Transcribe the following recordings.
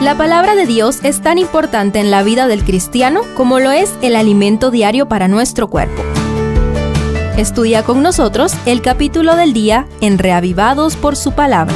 La palabra de Dios es tan importante en la vida del cristiano como lo es el alimento diario para nuestro cuerpo. Estudia con nosotros el capítulo del día en Reavivados por su palabra.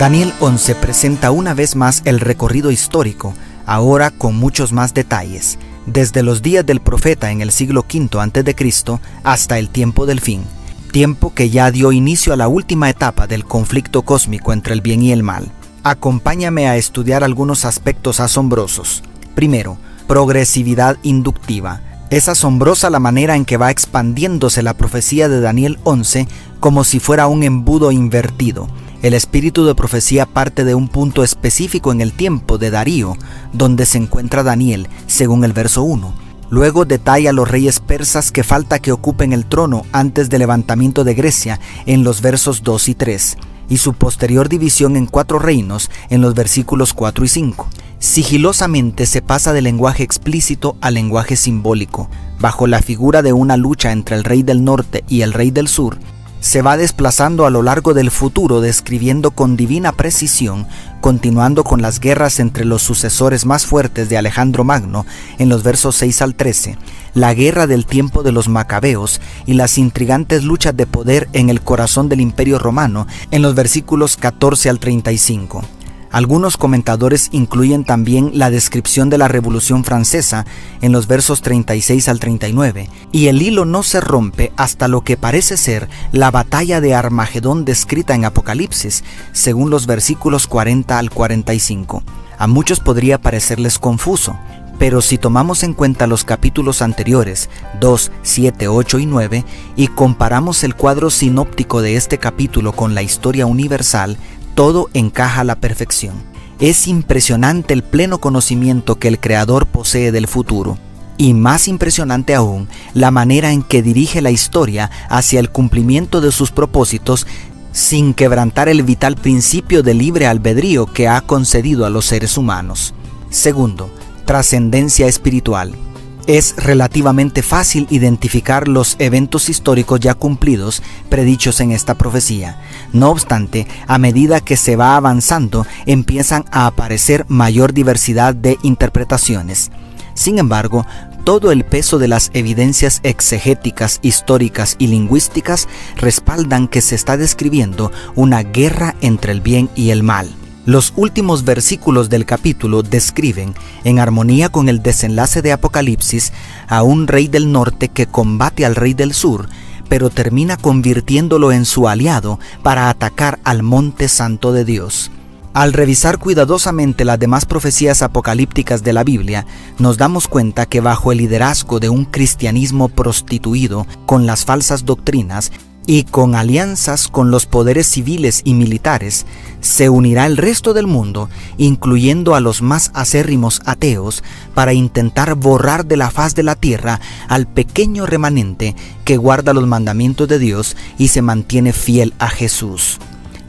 Daniel 11 presenta una vez más el recorrido histórico, ahora con muchos más detalles, desde los días del profeta en el siglo V a.C. hasta el tiempo del fin, tiempo que ya dio inicio a la última etapa del conflicto cósmico entre el bien y el mal. Acompáñame a estudiar algunos aspectos asombrosos. Primero, progresividad inductiva. Es asombrosa la manera en que va expandiéndose la profecía de Daniel 11 como si fuera un embudo invertido el espíritu de profecía parte de un punto específico en el tiempo de Darío, donde se encuentra Daniel, según el verso 1. Luego detalla a los reyes persas que falta que ocupen el trono antes del levantamiento de Grecia en los versos 2 y 3, y su posterior división en cuatro reinos en los versículos 4 y 5. Sigilosamente se pasa del lenguaje explícito al lenguaje simbólico, bajo la figura de una lucha entre el rey del norte y el rey del sur, se va desplazando a lo largo del futuro describiendo con divina precisión, continuando con las guerras entre los sucesores más fuertes de Alejandro Magno en los versos 6 al 13, la guerra del tiempo de los macabeos y las intrigantes luchas de poder en el corazón del imperio romano en los versículos 14 al 35. Algunos comentadores incluyen también la descripción de la Revolución Francesa en los versos 36 al 39, y el hilo no se rompe hasta lo que parece ser la batalla de Armagedón descrita en Apocalipsis, según los versículos 40 al 45. A muchos podría parecerles confuso, pero si tomamos en cuenta los capítulos anteriores, 2, 7, 8 y 9, y comparamos el cuadro sinóptico de este capítulo con la historia universal, todo encaja a la perfección. Es impresionante el pleno conocimiento que el Creador posee del futuro. Y más impresionante aún, la manera en que dirige la historia hacia el cumplimiento de sus propósitos sin quebrantar el vital principio de libre albedrío que ha concedido a los seres humanos. Segundo, trascendencia espiritual es relativamente fácil identificar los eventos históricos ya cumplidos predichos en esta profecía. No obstante, a medida que se va avanzando, empiezan a aparecer mayor diversidad de interpretaciones. Sin embargo, todo el peso de las evidencias exegéticas, históricas y lingüísticas respaldan que se está describiendo una guerra entre el bien y el mal. Los últimos versículos del capítulo describen, en armonía con el desenlace de Apocalipsis, a un rey del norte que combate al rey del sur, pero termina convirtiéndolo en su aliado para atacar al monte santo de Dios. Al revisar cuidadosamente las demás profecías apocalípticas de la Biblia, nos damos cuenta que bajo el liderazgo de un cristianismo prostituido con las falsas doctrinas, y con alianzas con los poderes civiles y militares, se unirá el resto del mundo, incluyendo a los más acérrimos ateos, para intentar borrar de la faz de la tierra al pequeño remanente que guarda los mandamientos de Dios y se mantiene fiel a Jesús.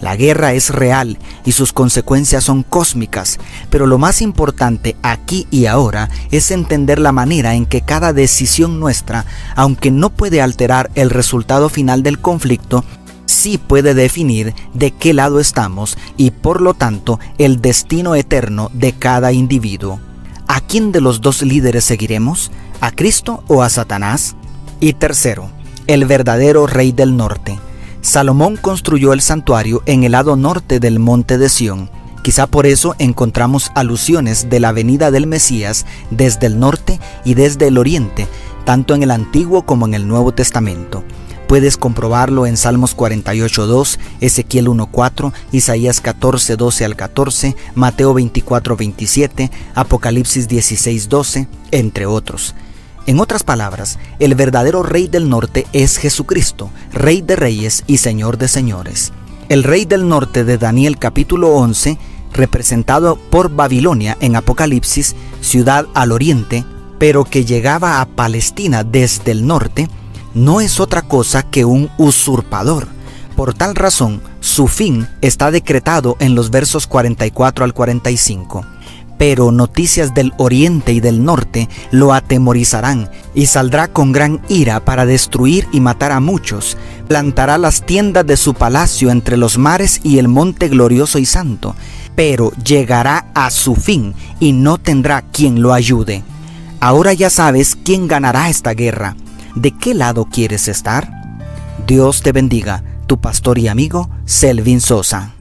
La guerra es real y sus consecuencias son cósmicas, pero lo más importante aquí y ahora es entender la manera en que cada decisión nuestra, aunque no puede alterar el resultado final del conflicto, sí puede definir de qué lado estamos y por lo tanto el destino eterno de cada individuo. ¿A quién de los dos líderes seguiremos? ¿A Cristo o a Satanás? Y tercero, el verdadero rey del norte. Salomón construyó el santuario en el lado norte del monte de Sión. Quizá por eso encontramos alusiones de la venida del Mesías desde el norte y desde el oriente, tanto en el Antiguo como en el Nuevo Testamento. Puedes comprobarlo en Salmos 48.2, Ezequiel 1.4, Isaías 14.12 al 14, Mateo 24.27, Apocalipsis 16.12, entre otros. En otras palabras, el verdadero rey del norte es Jesucristo, rey de reyes y señor de señores. El rey del norte de Daniel capítulo 11, representado por Babilonia en Apocalipsis, ciudad al oriente, pero que llegaba a Palestina desde el norte, no es otra cosa que un usurpador. Por tal razón, su fin está decretado en los versos 44 al 45 pero noticias del oriente y del norte lo atemorizarán, y saldrá con gran ira para destruir y matar a muchos. Plantará las tiendas de su palacio entre los mares y el monte glorioso y santo, pero llegará a su fin y no tendrá quien lo ayude. Ahora ya sabes quién ganará esta guerra. ¿De qué lado quieres estar? Dios te bendiga, tu pastor y amigo Selvin Sosa.